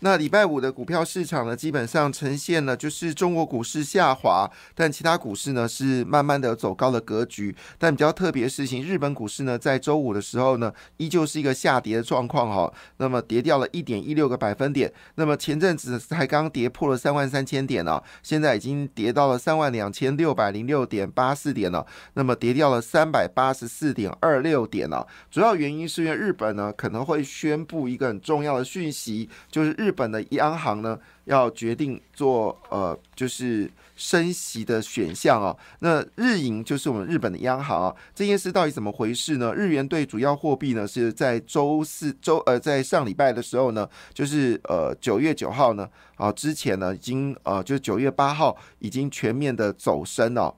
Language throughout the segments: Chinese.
那礼拜五的股票市场呢，基本上呈现了就是中国股市下滑，但其他股市呢是慢慢的走高的格局。但比较特别的事情，日本股市呢在周五的时候呢，依旧是一个下跌的状况哈。那么跌掉了一点一六个百分点。那么前阵子才刚跌破了三万三千点呢，现在已经跌到了三万两千六百零六点八四点了。那么跌掉了三百八十四点二六点了。主要原因是因为日本呢可能会宣布一个很重要的讯息，就是日。日本的央行呢，要决定做呃，就是升息的选项哦。那日银就是我们日本的央行啊，这件事到底怎么回事呢？日元对主要货币呢，是在周四周呃，在上礼拜的时候呢，就是呃九月九号呢，啊之前呢，已经呃，就是九月八号已经全面的走升了。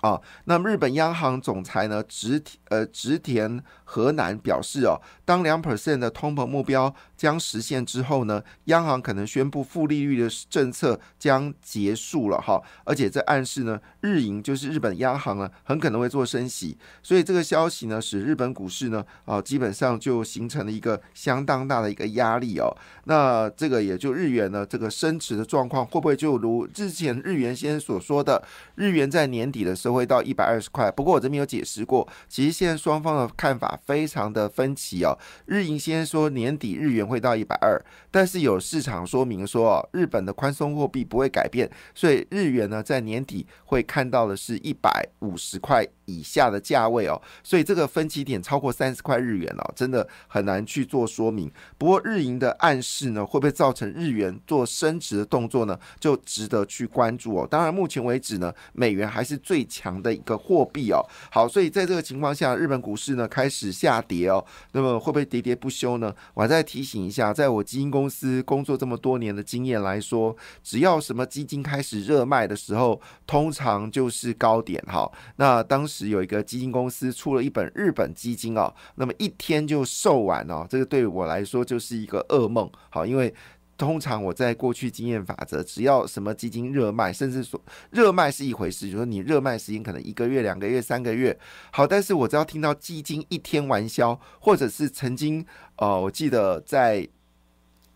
啊，那么日本央行总裁呢，直呃直田河南表示哦，当两 percent 的通膨目标将实现之后呢，央行可能宣布负利率的政策将结束了哈，而且这暗示呢，日银就是日本央行呢，很可能会做升息，所以这个消息呢，使日本股市呢，啊，基本上就形成了一个相当大的一个压力哦。那这个也就日元呢，这个升值的状况会不会就如之前日元先生所说的，日元在年底的时候。会到一百二十块，不过我这边有解释过，其实现在双方的看法非常的分歧哦。日银先说年底日元会到一百二，但是有市场说明说，日本的宽松货币不会改变，所以日元呢在年底会看到的是一百五十块以下的价位哦。所以这个分歧点超过三十块日元哦，真的很难去做说明。不过日银的暗示呢，会不会造成日元做升值的动作呢？就值得去关注哦。当然，目前为止呢，美元还是最强。的一个货币哦，好，所以在这个情况下，日本股市呢开始下跌哦，那么会不会喋喋不休呢？我再提醒一下，在我基金公司工作这么多年的经验来说，只要什么基金开始热卖的时候，通常就是高点哈。那当时有一个基金公司出了一本日本基金哦，那么一天就售完哦，这个对我来说就是一个噩梦，好，因为。通常我在过去经验法则，只要什么基金热卖，甚至说热卖是一回事，就说你热卖时间可能一个月、两个月、三个月，好，但是我只要听到基金一天完销，或者是曾经，呃，我记得在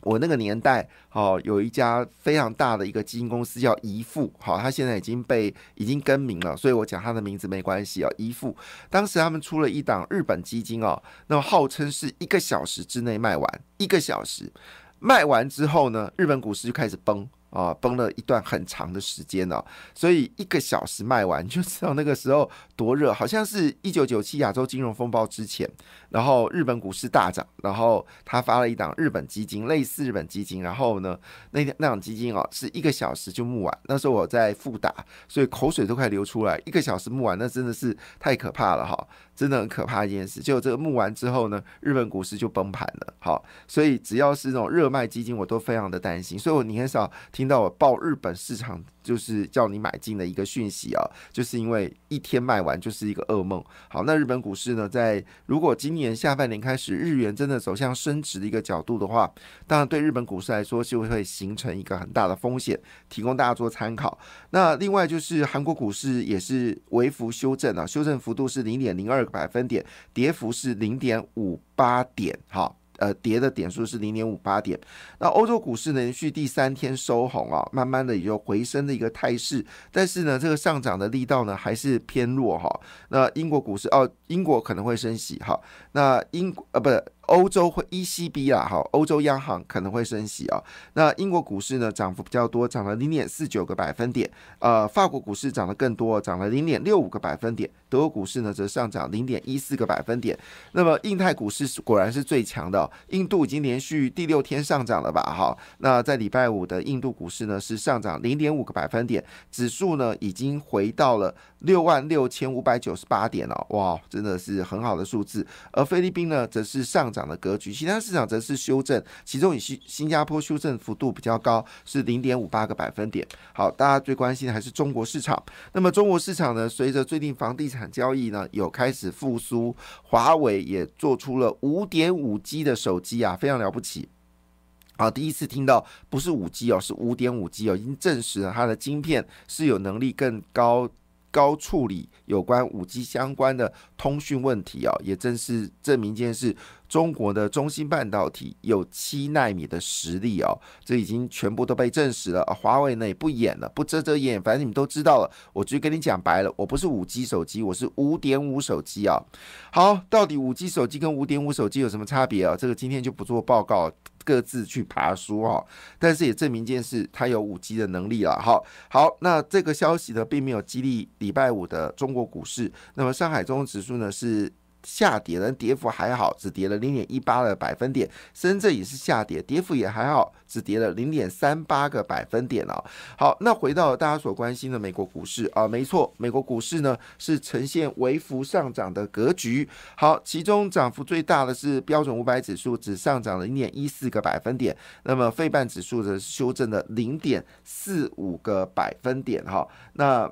我那个年代，哦，有一家非常大的一个基金公司叫宜富，好，它现在已经被已经更名了，所以我讲它的名字没关系啊。宜富当时他们出了一档日本基金哦，那么号称是一个小时之内卖完，一个小时。卖完之后呢，日本股市就开始崩啊，崩了一段很长的时间了。所以一个小时卖完，就知道那个时候多热，好像是一九九七亚洲金融风暴之前。然后日本股市大涨，然后他发了一档日本基金，类似日本基金。然后呢，那那档基金哦，是一个小时就募完。那时候我在复打，所以口水都快流出来。一个小时募完，那真的是太可怕了哈，真的很可怕一件事。就这个募完之后呢，日本股市就崩盘了。好，所以只要是那种热卖基金，我都非常的担心。所以我你很少听到我报日本市场。就是叫你买进的一个讯息啊，就是因为一天卖完就是一个噩梦。好，那日本股市呢，在如果今年下半年开始日元真的走向升值的一个角度的话，当然对日本股市来说就会形成一个很大的风险，提供大家做参考。那另外就是韩国股市也是微幅修正啊，修正幅度是零点零二个百分点，跌幅是零点五八点。好。呃，跌的点数是零点五八点。那欧洲股市连续第三天收红啊，慢慢的也就回升的一个态势。但是呢，这个上涨的力道呢还是偏弱哈。那英国股市哦，英国可能会升息哈。那英呃不。欧洲会 ECB 啦，哈，欧洲央行可能会升息啊。那英国股市呢，涨幅比较多，涨了零点四九个百分点。呃，法国股市涨得更多，涨了零点六五个百分点。德国股市呢则上涨零点一四个百分点。那么印太股市果然是最强的，印度已经连续第六天上涨了吧？哈，那在礼拜五的印度股市呢是上涨零点五个百分点，指数呢已经回到了六万六千五百九十八点了，哇，真的是很好的数字。而菲律宾呢则是上涨的格局，其他市场则是修正，其中以新新加坡修正幅度比较高，是零点五八个百分点。好，大家最关心的还是中国市场。那么中国市场呢，随着最近房地产产交易呢有开始复苏，华为也做出了五点五 G 的手机啊，非常了不起。啊，第一次听到不是五 G 哦，是五点五 G 哦，已经证实了它的晶片是有能力更高高处理有关五 G 相关的通讯问题哦，也正是证明这件事。中国的中芯半导体有七纳米的实力哦，这已经全部都被证实了。华为呢也不演了，不遮遮掩，反正你们都知道了。我就跟你讲白了，我不是五 G 手机，我是五点五手机啊。好，到底五 G 手机跟五点五手机有什么差别啊？这个今天就不做报告，各自去爬书哈。但是也证明一件事，它有五 G 的能力了。好，好，那这个消息呢，并没有激励礼拜五的中国股市。那么上海综合指数呢是。下跌的跌幅还好，只跌了零点一八个百分点。深圳也是下跌，跌幅也还好，只跌了零点三八个百分点哦。好，那回到大家所关心的美国股市啊，没错，美国股市呢是呈现微幅上涨的格局。好，其中涨幅最大的是标准五百指数，只上涨了零点一四个百分点。那么费半指数则是修正了零点四五个百分点哈。那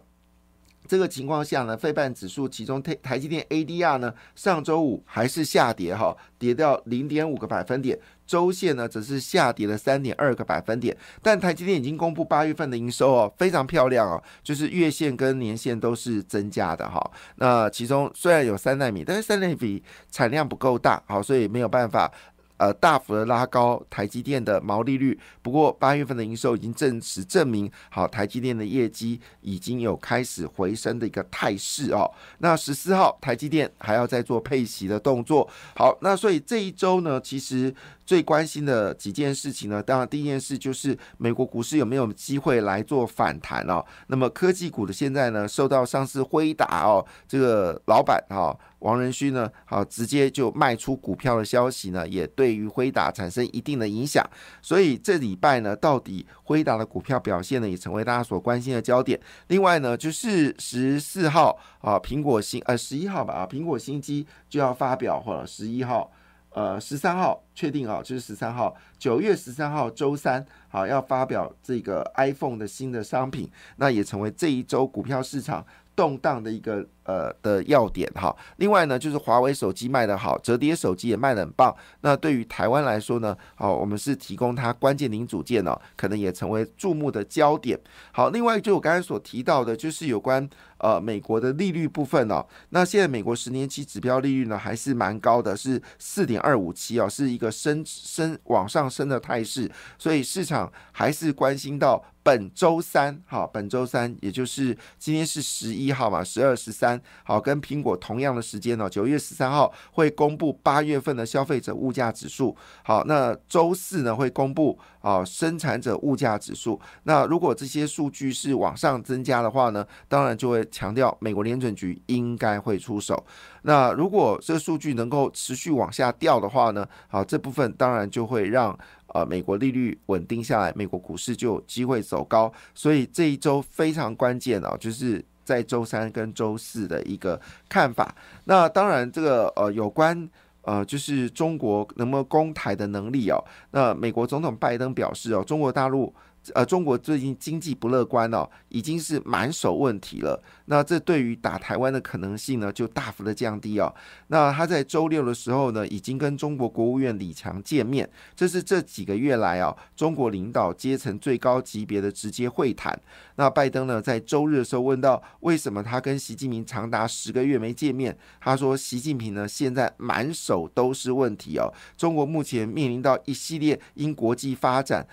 这个情况下呢，费半指数其中台台积电 ADR 呢，上周五还是下跌哈，跌掉零点五个百分点，周线呢则是下跌了三点二个百分点。但台积电已经公布八月份的营收哦，非常漂亮哦，就是月线跟年线都是增加的哈。那其中虽然有三纳米，但是三纳米产量不够大，好，所以没有办法。呃，大幅的拉高台积电的毛利率。不过八月份的营收已经证实证明，好，台积电的业绩已经有开始回升的一个态势哦。那十四号台积电还要再做配息的动作。好，那所以这一周呢，其实。最关心的几件事情呢？当然，第一件事就是美国股市有没有机会来做反弹哦。那么科技股的现在呢，受到上次辉达哦这个老板哈王仁勋呢，好直接就卖出股票的消息呢，也对于辉达产生一定的影响。所以这礼拜呢，到底辉达的股票表现呢，也成为大家所关心的焦点。另外呢，就是十四号啊，苹果新呃十一号吧啊，苹果新机就要发表或者十一号。呃，十三号确定啊，就是十三号，九月十三号周三，好要发表这个 iPhone 的新的商品，那也成为这一周股票市场动荡的一个。呃的要点哈，另外呢就是华为手机卖得好，折叠手机也卖得很棒。那对于台湾来说呢，好，我们是提供它关键零组件哦，可能也成为注目的焦点。好，另外就我刚才所提到的，就是有关呃美国的利率部分哦。那现在美国十年期指标利率呢还是蛮高的，是四点二五七哦，是一个升升往上升的态势，所以市场还是关心到本周三哈，本周三也就是今天是十一号嘛，十二十三。好，跟苹果同样的时间呢，九月十三号会公布八月份的消费者物价指数。好，那周四呢会公布啊生产者物价指数。那如果这些数据是往上增加的话呢，当然就会强调美国联准局应该会出手。那如果这个数据能够持续往下掉的话呢，好这部分当然就会让呃美国利率稳定下来，美国股市就有机会走高。所以这一周非常关键啊，就是。在周三跟周四的一个看法，那当然这个呃有关呃就是中国能不能攻台的能力哦，那美国总统拜登表示哦，中国大陆。呃，中国最近经济不乐观哦，已经是满手问题了。那这对于打台湾的可能性呢，就大幅的降低哦。那他在周六的时候呢，已经跟中国国务院李强见面，这是这几个月来啊，中国领导阶层最高级别的直接会谈。那拜登呢，在周日的时候问到，为什么他跟习近平长达十个月没见面？他说，习近平呢，现在满手都是问题哦。中国目前面临到一系列因国际发展。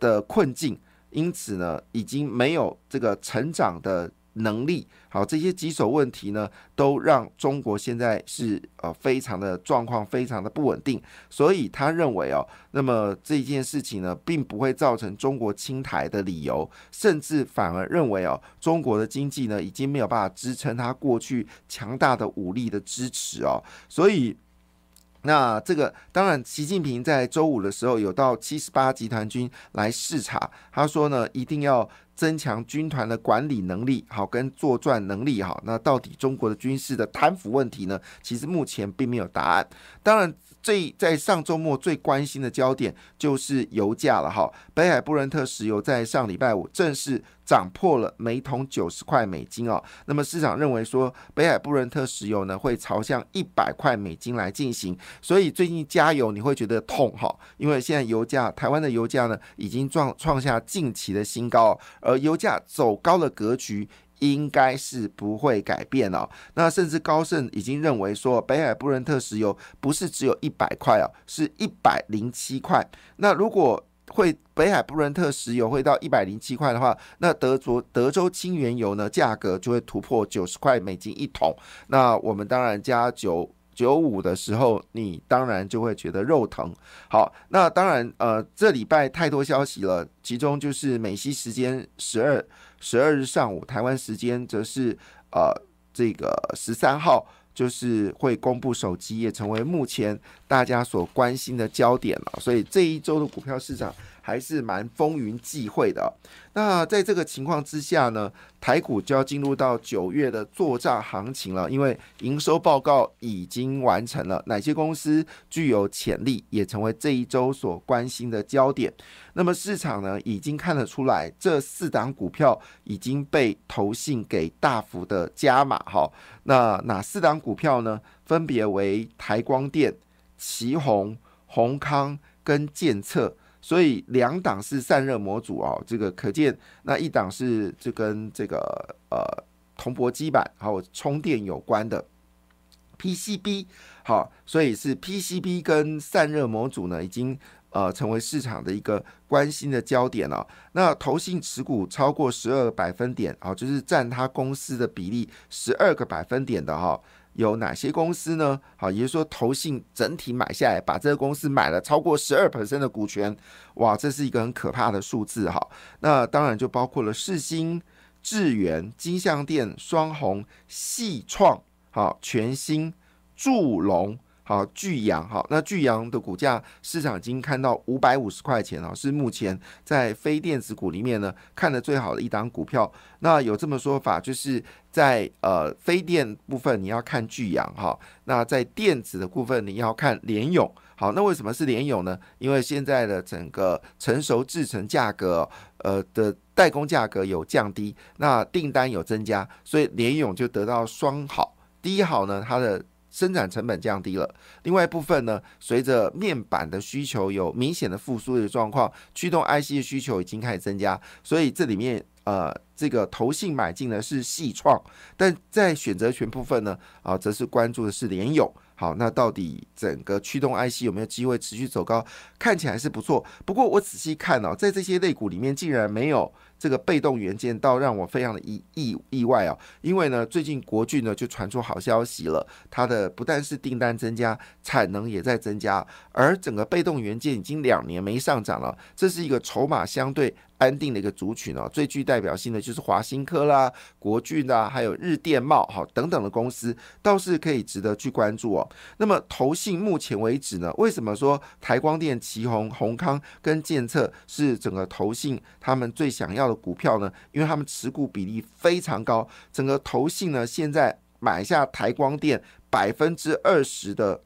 的困境，因此呢，已经没有这个成长的能力，好，这些棘手问题呢，都让中国现在是呃非常的状况非常的不稳定，所以他认为哦，那么这件事情呢，并不会造成中国清台的理由，甚至反而认为哦，中国的经济呢，已经没有办法支撑他过去强大的武力的支持哦，所以。那这个当然，习近平在周五的时候有到七十八集团军来视察，他说呢，一定要增强军团的管理能力，好跟作战能力好。那到底中国的军事的贪腐问题呢？其实目前并没有答案。当然。最在上周末最关心的焦点就是油价了哈，北海布伦特石油在上礼拜五正式涨破了每桶九十块美金哦。那么市场认为说北海布伦特石油呢会朝向一百块美金来进行，所以最近加油你会觉得痛哈，因为现在油价台湾的油价呢已经创创下近期的新高，而油价走高的格局。应该是不会改变哦。那甚至高盛已经认为说，北海布伦特石油不是只有一百块哦，是一百零七块。那如果会北海布伦特石油会到一百零七块的话，那德国德州轻原油呢价格就会突破九十块美金一桶。那我们当然加九九五的时候，你当然就会觉得肉疼。好，那当然呃，这礼拜太多消息了，其中就是美西时间十二。十二日上午，台湾时间则是呃这个十三号，就是会公布手机，也成为目前大家所关心的焦点了。所以这一周的股票市场。还是蛮风云际会的。那在这个情况之下呢，台股就要进入到九月的作战行情了。因为营收报告已经完成了，哪些公司具有潜力，也成为这一周所关心的焦点。那么市场呢，已经看得出来，这四档股票已经被投信给大幅的加码。哈，那哪四档股票呢？分别为台光电、旗宏、宏康跟建策。所以两档是散热模组哦，这个可见那一档是就跟这个呃铜箔基板还有充电有关的 PCB，好，所以是 PCB 跟散热模组呢已经呃成为市场的一个关心的焦点了。那投信持股超过十二个百分点啊，就是占它公司的比例十二个百分点的哈。有哪些公司呢？好，也就是说，投信整体买下来，把这个公司买了超过十二的股权，哇，这是一个很可怕的数字哈。那当然就包括了世新、智源、金相店、双红、细创、好全新、祝龙。好，巨阳好，那巨阳的股价市场已经看到五百五十块钱了，是目前在非电子股里面呢看的最好的一档股票。那有这么说法，就是在呃非电部分你要看巨阳哈，那在电子的部分你要看联勇。好，那为什么是联勇呢？因为现在的整个成熟制成价格呃的代工价格有降低，那订单有增加，所以联勇就得到双好。第一好呢，它的生产成本降低了，另外一部分呢，随着面板的需求有明显的复苏的状况，驱动 IC 的需求已经开始增加，所以这里面呃，这个投信买进呢是细创，但在选择权部分呢，啊，则是关注的是联友。好，那到底整个驱动 IC 有没有机会持续走高？看起来是不错，不过我仔细看哦，在这些类股里面，竟然没有。这个被动元件倒让我非常的意意意外啊，因为呢，最近国巨呢就传出好消息了，它的不但是订单增加，产能也在增加，而整个被动元件已经两年没上涨了，这是一个筹码相对安定的一个族群哦。最具代表性的就是华新科啦、国巨啦，还有日电茂哈等等的公司，倒是可以值得去关注哦。那么投信目前为止呢，为什么说台光电、旗宏、宏康跟建策是整个投信他们最想要？的股票呢，因为他们持股比例非常高，整个投信呢现在买下台光电百分之二十的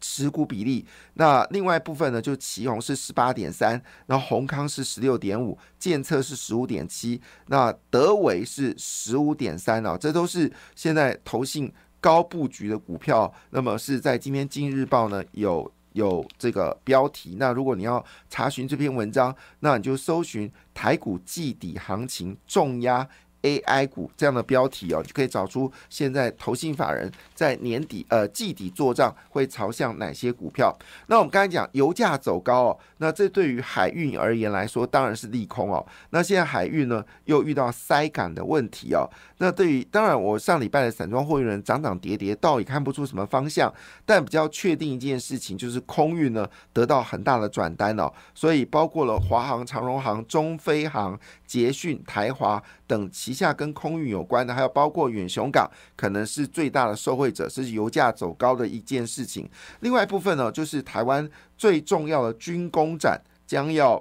持股比例，那另外一部分呢就旗宏是十八点三，然后宏康是十六点五，建策是十五点七，那德维是十五点三啊，这都是现在投信高布局的股票，那么是在今天《今日报》呢有。有这个标题，那如果你要查询这篇文章，那你就搜寻台股季底行情重压 AI 股这样的标题哦，就可以找出现在投信法人在年底呃季底做账会朝向哪些股票。那我们刚才讲油价走高哦，那这对于海运而言来说当然是利空哦。那现在海运呢又遇到塞港的问题哦。那对于当然我上礼拜的散装货运人涨涨跌跌，倒也看不出什么方向。但比较确定一件事情就是空运呢得到很大的转单哦，所以包括了华航、长荣航、中飞航、捷讯、台华等旗下跟空运有关的，还有包括远雄港，可能是最大的受惠者，是油价走高的一件事情。另外一部分呢，就是台湾最重要的军工展将要。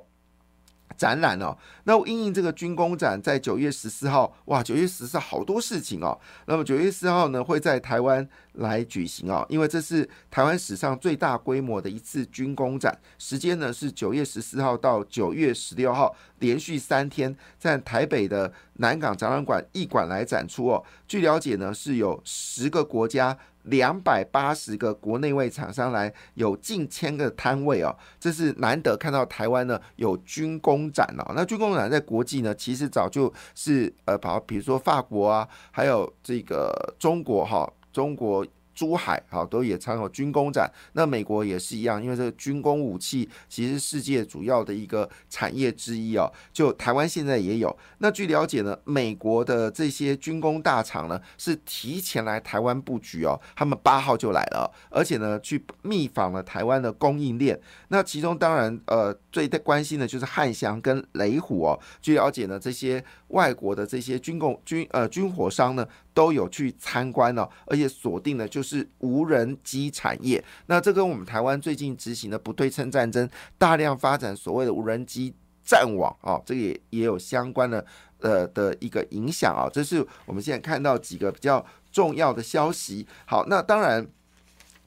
展览哦，那因应这个军工展在九月十四号，哇，九月十四好多事情哦。那么九月四号呢，会在台湾来举行哦，因为这是台湾史上最大规模的一次军工展，时间呢是九月十四号到九月十六号，连续三天在台北的南港展览馆一馆来展出哦。据了解呢，是有十个国家。两百八十个国内外厂商来，有近千个摊位哦，这是难得看到台湾呢有军工展哦。那军工展在国际呢，其实早就是呃，把比如说法国啊，还有这个中国哈，中国。珠海好都也参有军工展，那美国也是一样，因为这个军工武器其实世界主要的一个产业之一哦。就台湾现在也有。那据了解呢，美国的这些军工大厂呢是提前来台湾布局哦，他们八号就来了，而且呢去密访了台湾的供应链。那其中当然呃最关心的就是汉翔跟雷虎哦。据了解呢，这些外国的这些军工军呃军火商呢。都有去参观了，而且锁定的就是无人机产业。那这跟我们台湾最近执行的不对称战争，大量发展所谓的无人机战网啊，这个也也有相关的呃的一个影响啊。这是我们现在看到几个比较重要的消息。好，那当然。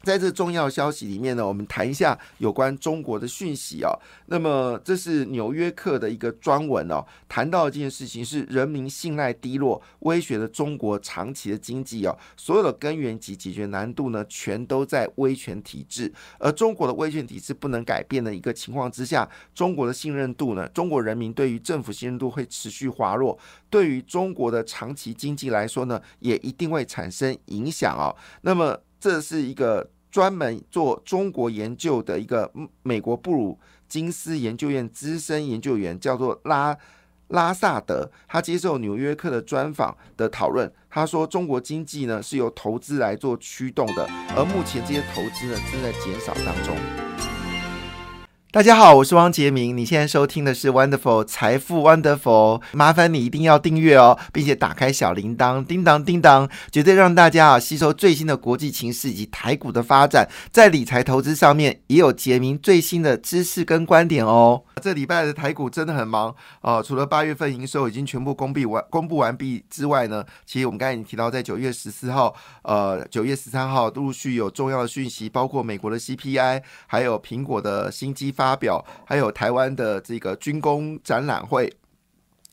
在这重要消息里面呢，我们谈一下有关中国的讯息哦。那么这是《纽约客》的一个专文哦，谈到一件事情是人民信赖低落，威胁了中国长期的经济哦。所有的根源及解决难度呢，全都在威权体制。而中国的威权体制不能改变的一个情况之下，中国的信任度呢，中国人民对于政府信任度会持续滑落，对于中国的长期经济来说呢，也一定会产生影响哦。那么这是一个专门做中国研究的一个美国布鲁金斯研究院资深研究员，叫做拉拉萨德。他接受《纽约客》的专访的讨论，他说：“中国经济呢是由投资来做驱动的，而目前这些投资呢正在减少当中。”大家好，我是汪杰明。你现在收听的是 Wonderful 财富 Wonderful，麻烦你一定要订阅哦，并且打开小铃铛，叮当叮当，绝对让大家啊吸收最新的国际情势以及台股的发展，在理财投资上面也有杰明最新的知识跟观点哦。这礼拜的台股真的很忙哦，除了八月份营收已经全部公布完公布完毕之外呢，其实我们刚才已经提到，在九月十四号、呃九月十三号陆续有重要的讯息，包括美国的 CPI，还有苹果的新机发发表，还有台湾的这个军工展览会。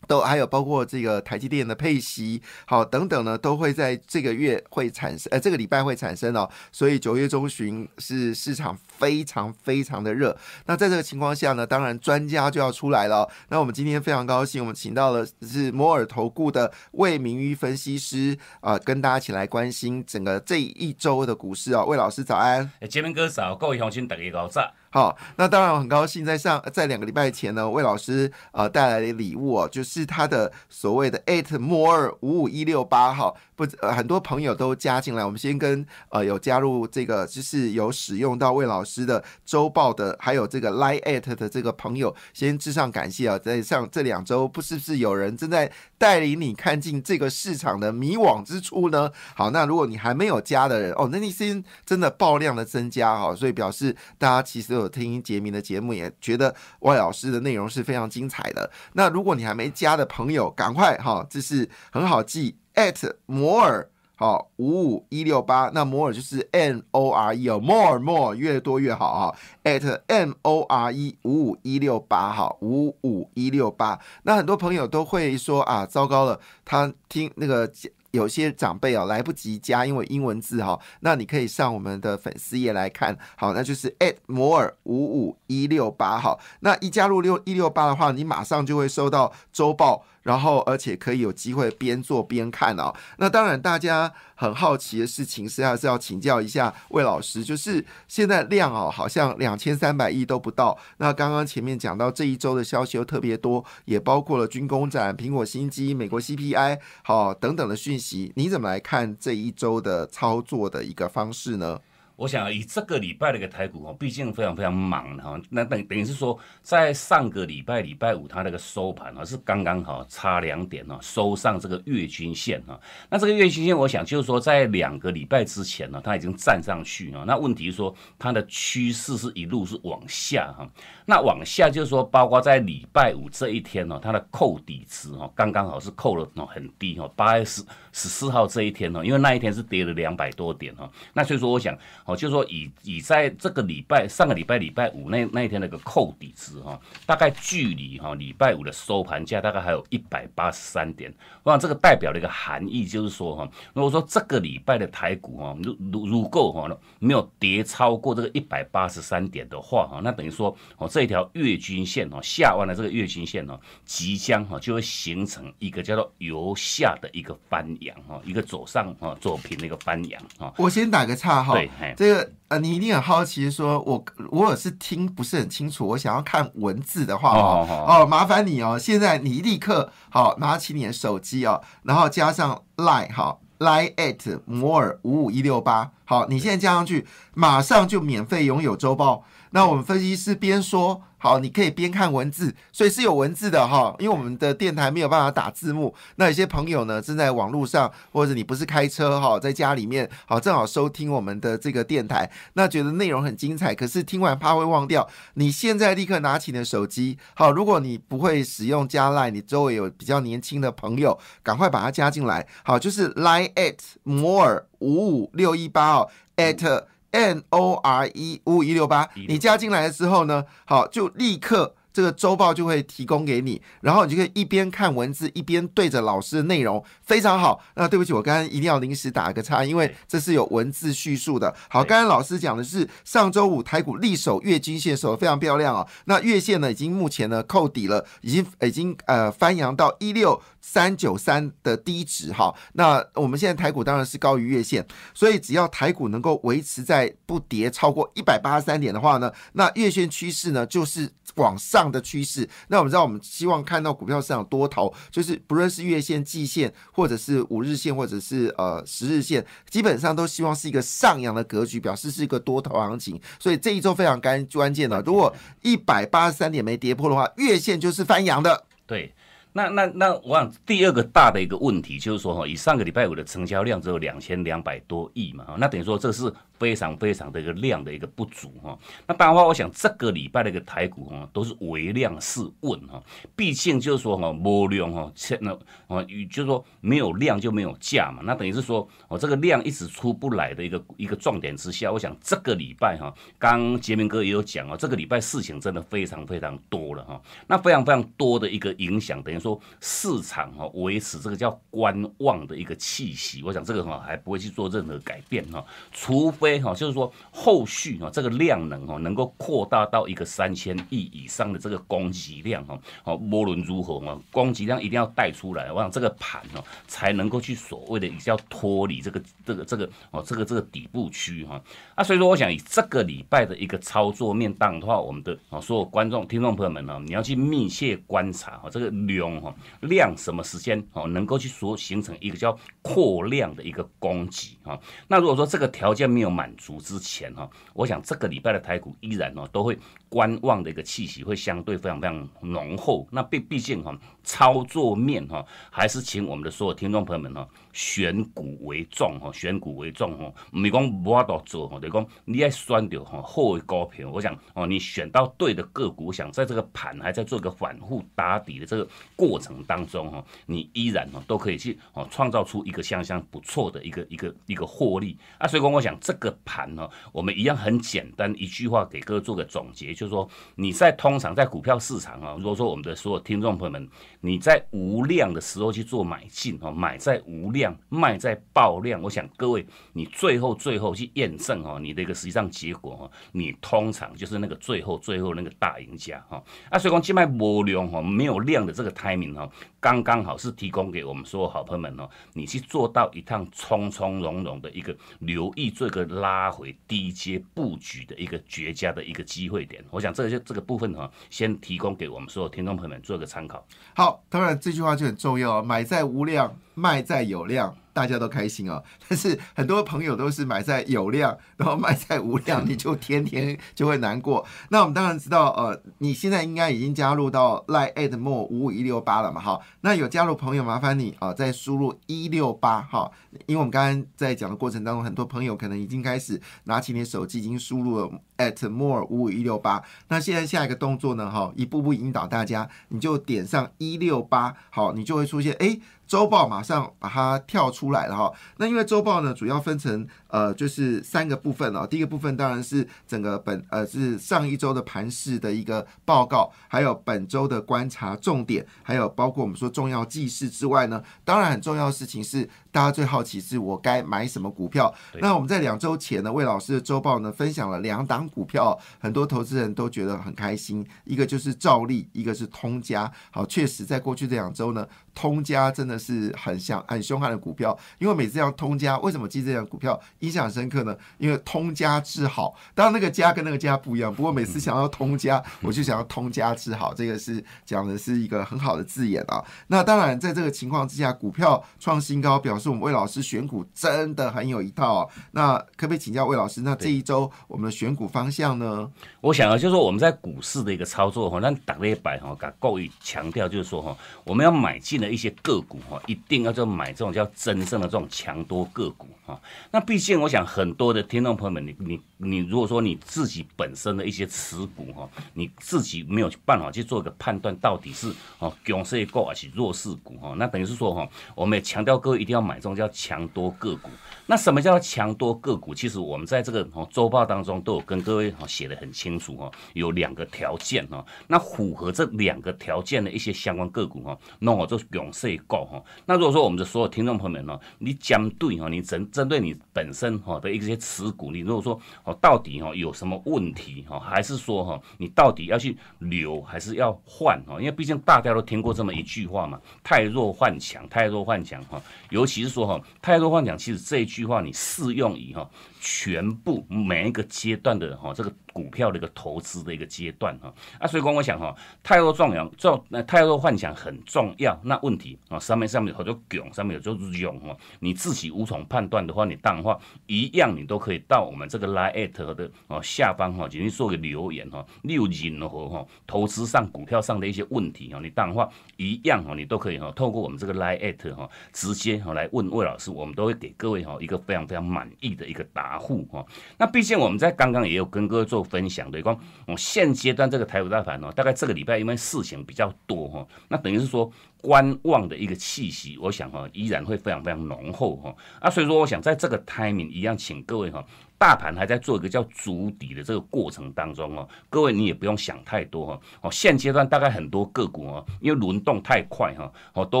都还有包括这个台积电的配息，好等等呢，都会在这个月会产生，呃，这个礼拜会产生哦。所以九月中旬是市场非常非常的热。那在这个情况下呢，当然专家就要出来了。那我们今天非常高兴，我们请到了是摩尔投顾的魏明玉分析师啊，跟大家一起来关心整个这一周的股市啊。魏老师早安，杰明哥早，各位乡亲大家早。好，那当然我很高兴，在上在两个礼拜前呢，魏老师呃带来的礼物哦，就是他的所谓的 eight more 五五一六八号。不，呃，很多朋友都加进来。我们先跟呃有加入这个，就是有使用到魏老师的周报的，还有这个 line at 的这个朋友，先致上感谢啊！在上这两周，不是不是有人正在带领你看进这个市场的迷惘之处呢？好，那如果你还没有加的人哦，那你先真的爆量的增加哈，所以表示大家其实有听杰明的节目，也觉得魏老师的内容是非常精彩的。那如果你还没加的朋友，赶快哈，这是很好记。At 摩尔好五五一六八，那摩尔就是 m o r e 哦，more more 越多越好啊。at m o r e 五五一六八哈五五一六八，那很多朋友都会说啊，糟糕了，他听那个有些长辈啊来不及加，因为英文字哈，那你可以上我们的粉丝页来看，好，那就是 at 摩尔五五一六八哈，那一加入六一六八的话，你马上就会收到周报。然后而且可以有机会边做边看哦。那当然，大家很好奇的事情是还是要请教一下魏老师，就是现在量哦，好像两千三百亿都不到。那刚刚前面讲到这一周的消息又特别多，也包括了军工展、苹果新机、美国 CPI 好等等的讯息，你怎么来看这一周的操作的一个方式呢？我想以这个礼拜的一个台股哦，毕竟非常非常忙哈，那等等于是说，在上个礼拜礼拜五它那个收盘啊是刚刚好差两点哦，收上这个月均线哈。那这个月均线，我想就是说在两个礼拜之前呢，它已经站上去啊。那问题是说它的趋势是一路是往下哈。那往下就是说，包括在礼拜五这一天呢，它的扣底值哈，刚刚好是扣了很低哈，八月十十四号这一天呢，因为那一天是跌了两百多点哈。那所以说我想。哦，就是说以以在这个礼拜上个礼拜礼拜五那那一天那个扣底值哈，大概距离哈礼拜五的收盘价大概还有一百八十三点。我想这个代表的一个含义就是说哈，如果说这个礼拜的台股哈，如如如果哈没有跌超过这个一百八十三点的话哈，那等于说哦这一条月均线哦下弯的这个月均线哦，即将哈就会形成一个叫做由下的一个翻阳哈，一个左上哈左平的一个翻阳哈。我先打个岔哈。对。这个呃，你一定很好奇，说我我是听不是很清楚，我想要看文字的话哦哦，麻烦你哦，现在你立刻好拿起你的手机哦，然后加上 line 哈，line at 摩尔五五一六八，好，你现在加上去，马上就免费拥有周报。那我们分析师边说。好，你可以边看文字，所以是有文字的哈。因为我们的电台没有办法打字幕，那有些朋友呢正在网络上，或者你不是开车哈，在家里面好正好收听我们的这个电台，那觉得内容很精彩，可是听完怕会忘掉。你现在立刻拿起你的手机，好，如果你不会使用加 Line，你周围有比较年轻的朋友，赶快把它加进来。好，就是 Line at more 五五六一八哦，at。N O R E 五五一六八，你加进来了之后呢，好，就立刻。这个周报就会提供给你，然后你就可以一边看文字，一边对着老师的内容，非常好。那对不起，我刚刚一定要临时打个叉，因为这是有文字叙述的。好，刚刚老师讲的是上周五台股力守月均线，守的非常漂亮啊。那月线呢，已经目前呢扣底了，已经已经呃翻扬到一六三九三的低值哈。那我们现在台股当然是高于月线，所以只要台股能够维持在不跌超过一百八十三点的话呢，那月线趋势呢就是往上。的趋势，那我们知道，我们希望看到股票市场多头，就是不论是月线、季线，或者是五日线，或者是呃十日线，基本上都希望是一个上扬的格局，表示是一个多头行情。所以这一周非常干关键的，如果一百八十三点没跌破的话，月线就是翻阳的。对。那那那，我想第二个大的一个问题就是说哈，以上个礼拜五的成交量只有两千两百多亿嘛，那等于说这是非常非常的一个量的一个不足哈。那当然话，我想这个礼拜的一个台股哈，都是微量试问哈，毕竟就是说哈，没量哈，那哦，就是说没有量就没有价嘛。那等于是说，哦，这个量一直出不来的一个一个重点之下，我想这个礼拜哈，刚杰明哥也有讲哦，这个礼拜事情真的非常非常多了哈。那非常非常多的一个影响，等于。说市场哈维持这个叫观望的一个气息，我想这个哈还不会去做任何改变哈，除非哈就是说后续哈这个量能哈能够扩大到一个三千亿以上的这个供给量哈，好无论如何嘛，供给量一定要带出来，我想这个盘哈才能够去所谓的比较脱离这个这个这个哦这个这个底部区哈，啊所以说我想以这个礼拜的一个操作面当的话，我们的啊所有观众听众朋友们呢，你要去密切观察哈这个量。哈量什么时间哦能够去所形成一个叫扩量的一个供给哈？那如果说这个条件没有满足之前哈，我想这个礼拜的台股依然哦都会观望的一个气息会相对非常非常浓厚。那毕毕竟哈操作面哈还是请我们的所有听众朋友们哈。选股为重哈，选股为重哈，唔是讲无法度做哈，就讲你要选到哈好的股票。我想哦，你选到对的个股，我想在这个盘还在做一个反复打底的这个过程当中哈，你依然哦都可以去哦创造出一个相当不错的一个一个一个获利啊。所以讲，我想这个。个盘呢，我们一样很简单一句话给各位做个总结，就是说你在通常在股票市场啊，如果说我们的所有听众朋友们，你在无量的时候去做买进哦，买在无量，卖在爆量，我想各位你最后最后去验证哦，你的一个实际上结果哦，你通常就是那个最后最后那个大赢家哈。啊，所以讲今卖无量哈，没有量的这个 timing 哈，刚刚好是提供给我们所有好朋友们哦，你去做到一趟从从容容的一个留意这个拉回低阶布局的一个绝佳的一个机会点。我想这些这个部分哈，先提供给我们所有听众朋友们做一个参考。好，当然这句话就很重要，买在无量，卖在有量。大家都开心哦，但是很多朋友都是买在有量，然后卖在无量，你就天天就会难过。那我们当然知道，呃，你现在应该已经加入到 line at more 五五一六八了嘛，哈。那有加入朋友，麻烦你啊，再输入一六八哈，因为我们刚刚在讲的过程当中，很多朋友可能已经开始拿起你的手机，已经输入了 at more 五五一六八。那现在下一个动作呢，哈，一步步引导大家，你就点上一六八，好，你就会出现，哎。周报马上把它跳出来了哈，那因为周报呢主要分成呃就是三个部分哦，第一个部分当然是整个本呃是上一周的盘市的一个报告，还有本周的观察重点，还有包括我们说重要记事之外呢，当然很重要的事情是。大家最好奇是我该买什么股票？那我们在两周前呢，魏老师的周报呢分享了两档股票，很多投资人都觉得很开心。一个就是兆利，一个是通家。好，确实在过去这两周呢，通家真的是很像很凶悍的股票。因为每次要通家，为什么记这样股票印象深刻呢？因为通家之好，当然那个家跟那个家不一样。不过每次想要通家，我就想要通家之好，这个是讲的是一个很好的字眼啊。那当然在这个情况之下，股票创新高，表示。我们魏老师选股真的很有一套，那可不可以请教魏老师？那这一周我们的选股方向呢？我想啊，就是说我们在股市的一个操作哈，那打了一百哈，敢够于强调就是说哈，我们要买进了一些个股哈，一定要就买这种叫真正的这种强多个股哈。那毕竟我想很多的听众朋友们，你你你，如果说你自己本身的一些持股哈，你自己没有办法去做一个判断，到底是哦强势股还是弱势股哈，那等于是说哈，我们也强调各位一定要买。这种叫强多个股，那什么叫做强多个股？其实我们在这个哦周报当中都有跟各位哈写的很清楚哈，有两个条件哈，那符合这两个条件的一些相关个股哈，那我就勇势够哈。那如果说我们的所有听众朋友们呢，你针对哈，你针针对你本身哈的一些持股，你如果说哦到底哈有什么问题哈，还是说哈你到底要去留还是要换哈？因为毕竟大家都听过这么一句话嘛，太弱换强，太弱换强哈，尤其是。说哈，太弱幻想，其实这一句话你适用于哈全部每一个阶段的哈这个。股票的一个投资的一个阶段哈啊，所以讲我想哈，太多壮阳，壮那太多幻想很重要。那问题啊，上面上面有好多囧，上面有就是勇哈，你自己无从判断的话，你当然话一样，你都可以到我们这个 line at 的哦下方哈，进行做个留言哈，六任何哈投资上股票上的一些问题哈，你当然话一样哈，你都可以哈，透过我们这个 line at 哈，直接哈来问魏老师，我们都会给各位哈一个非常非常满意的一个答复哈。那毕竟我们在刚刚也有跟各位做。分享的，光我现阶段这个台股大盘呢，大概这个礼拜因为事情比较多哈，那等于是说观望的一个气息，我想哈依然会非常非常浓厚哈啊，所以说我想在这个 timing 一样，请各位哈。大盘还在做一个叫筑底的这个过程当中哦，各位你也不用想太多哈哦，现阶段大概很多个股哦，因为轮动太快哈哦都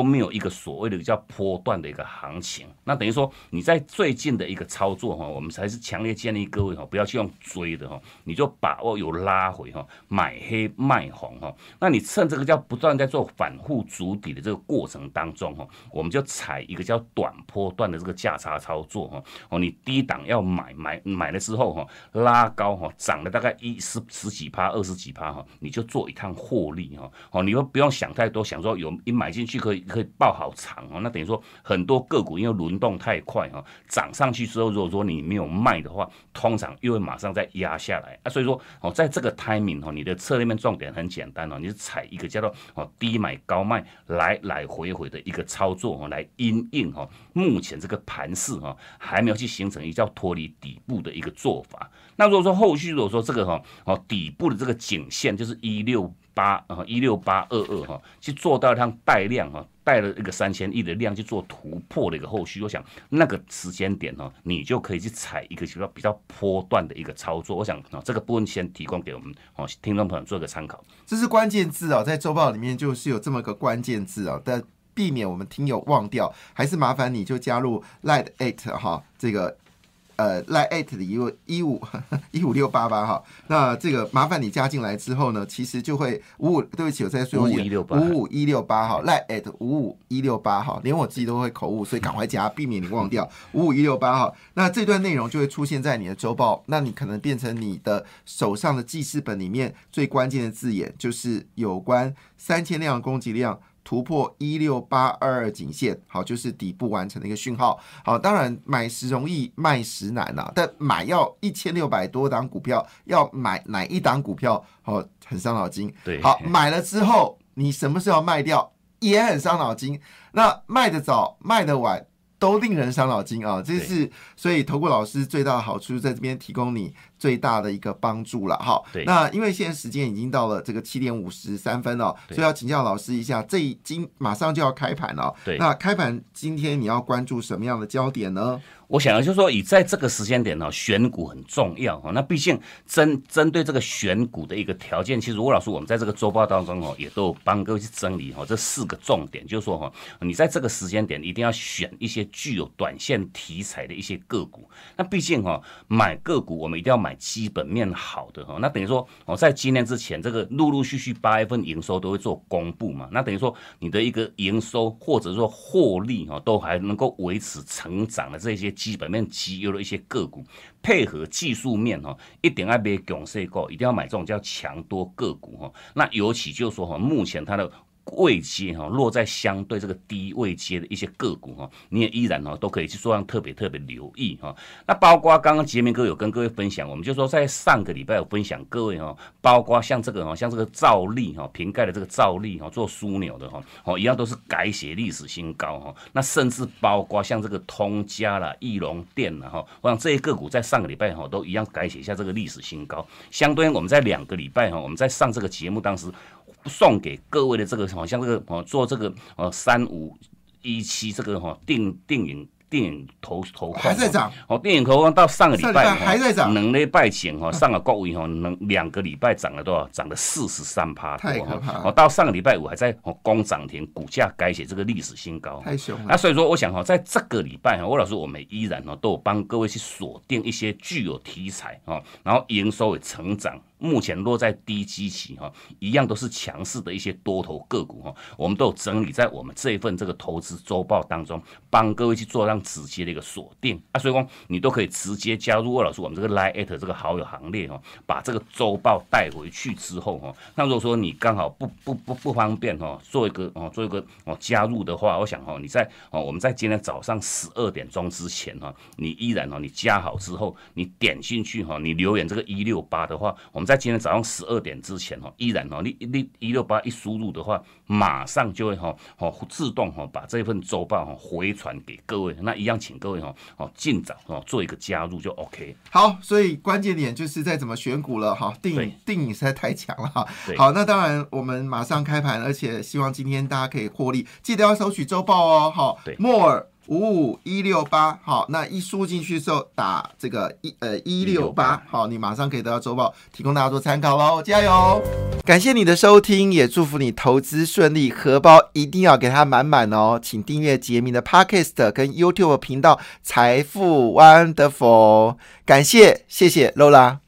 没有一个所谓的叫波段的一个行情，那等于说你在最近的一个操作哈，我们才是强烈建议各位哈不要去用追的哈，你就把握有拉回哈，买黑卖红哈，那你趁这个叫不断在做反复筑底的这个过程当中哈，我们就踩一个叫短波段的这个价差操作哈哦，你低档要买买。买了之后哈，拉高哈，涨了大概一十十几趴、二十几趴哈，你就做一趟获利哈。哦，你又不用想太多，想说有一买进去可以可以抱好长哦。那等于说很多个股因为轮动太快哈，涨上去之后，如果说你没有卖的话，通常又会马上再压下来啊。所以说哦，在这个 timing 哦，你的策略面重点很简单哦，你是踩一个叫做哦低买高卖来来回回的一个操作哦，来因应哈目前这个盘势哈还没有去形成一叫脱离底部。的一个做法。那如果说后续如果说这个哈哦底部的这个颈线就是一六。八啊一六八二二哈，去做到它带量哈，带了一个三千亿的量去做突破的一个后续。我想那个时间点哈，你就可以去踩一个比较比较波段的一个操作。我想啊，这个部分先提供给我们哦听众朋友做一个参考。这是关键字啊，在周报里面就是有这么个关键字啊，但避免我们听友忘掉，还是麻烦你就加入 Light Eight 哈，这个。呃，Light Eight 的一五一五 一五六八八哈，那这个麻烦你加进来之后呢，其实就会五五，对不起，我再说一遍，五五一六八哈，来 at 五五一六八哈，连我自己都会口误，所以赶快加，避免你忘掉 五五一六八哈。那这段内容就会出现在你的周报，那你可能变成你的手上的记事本里面最关键的字眼，就是有关三千量供给量。突破一六八二二颈线，好，就是底部完成的一个讯号。好，当然买时容易卖时难呐，但买要一千六百多档股票，要买哪一档股票，好，很伤脑筋。对，好，买了之后你什么时候卖掉，也很伤脑筋。那卖得早，卖得晚。都令人伤脑筋啊！这是所以投顾老师最大的好处，在这边提供你最大的一个帮助了哈。那因为现在时间已经到了这个七点五十三分了，所以要请教老师一下，这今马上就要开盘了。对，那开盘今天你要关注什么样的焦点呢？我想就是说，以在这个时间点呢，选股很重要哈。那毕竟针针对这个选股的一个条件，其实吴老师我们在这个周报当中哦，也都帮各位去整理哈这四个重点，就是说哈，你在这个时间点一定要选一些具有短线题材的一些个股。那毕竟哈，买个股我们一定要买基本面好的哈。那等于说哦，在今年之前，这个陆陆续续八月份营收都会做公布嘛。那等于说你的一个营收或者说获利哈，都还能够维持成长的这些。基本面绩优的一些个股，配合技术面哈，一定要买强势股，一定要买这种叫强多个股哈。那尤其就是说哈，目前它的。位阶哈落在相对这个低位阶的一些个股哈，你也依然哈都可以去做上特别特别留意哈。那包括刚刚杰明哥有跟各位分享，我们就说在上个礼拜有分享各位哈，包括像这个哈，像这个兆利哈，瓶盖的这个兆利哈，做枢纽的哈，哦一样都是改写历史新高哈。那甚至包括像这个通家啦、翼龙电啦哈，我想这些个股在上个礼拜哈都一样改写一下这个历史新高。相对我们在两个礼拜哈，我们在上这个节目当时。送给各位的这个，好像这个哦，做这个哦三五一七这个哈电电影。电影投投还在涨哦，电影投放到上个礼拜还在涨，能力拜前哈，上个高位哈，能两个礼拜涨了多少？涨了四十三趴，太可怕哦，到上个礼拜五还在哦攻涨停，股价改写这个历史新高，太凶了。那所以说，我想哈，在这个礼拜哈，我老师我们依然哦，都有帮各位去锁定一些具有题材哦，然后营收也成长，目前落在低基期哈，一样都是强势的一些多头个股哈，我们都有整理在我们这一份这个投资周报当中，帮各位去做让。直接的一个锁定啊，所以说你都可以直接加入魏老师我们这个 Line at 这个好友行列哦，把这个周报带回去之后哈，那如果说你刚好不不不不方便哈，做一个哦做一个哦加入的话，我想哈你在哦我们在今天早上十二点钟之前哈，你依然哦你加好之后，你点进去哈，你留言这个一六八的话，我们在今天早上十二点之前哈，依然哦你你一六八一输入的话，马上就会哈哦自动哈把这份周报哈回传给各位。那一样，请各位哈哦尽早哦做一个加入就 OK。好，所以关键点就是在怎么选股了哈，定影定影实在太强了哈。好，那当然我们马上开盘，而且希望今天大家可以获利，记得要收取周报哦。好，莫尔。五五一六八，好，那一输进去之后打这个一呃一六八，好，你马上可以得到周报，提供大家做参考喽，加油！感谢你的收听，也祝福你投资顺利，荷包一定要给它满满哦，请订阅杰明的 Podcast 跟 YouTube 频道财富 Wonderful，感谢，谢谢 Lola。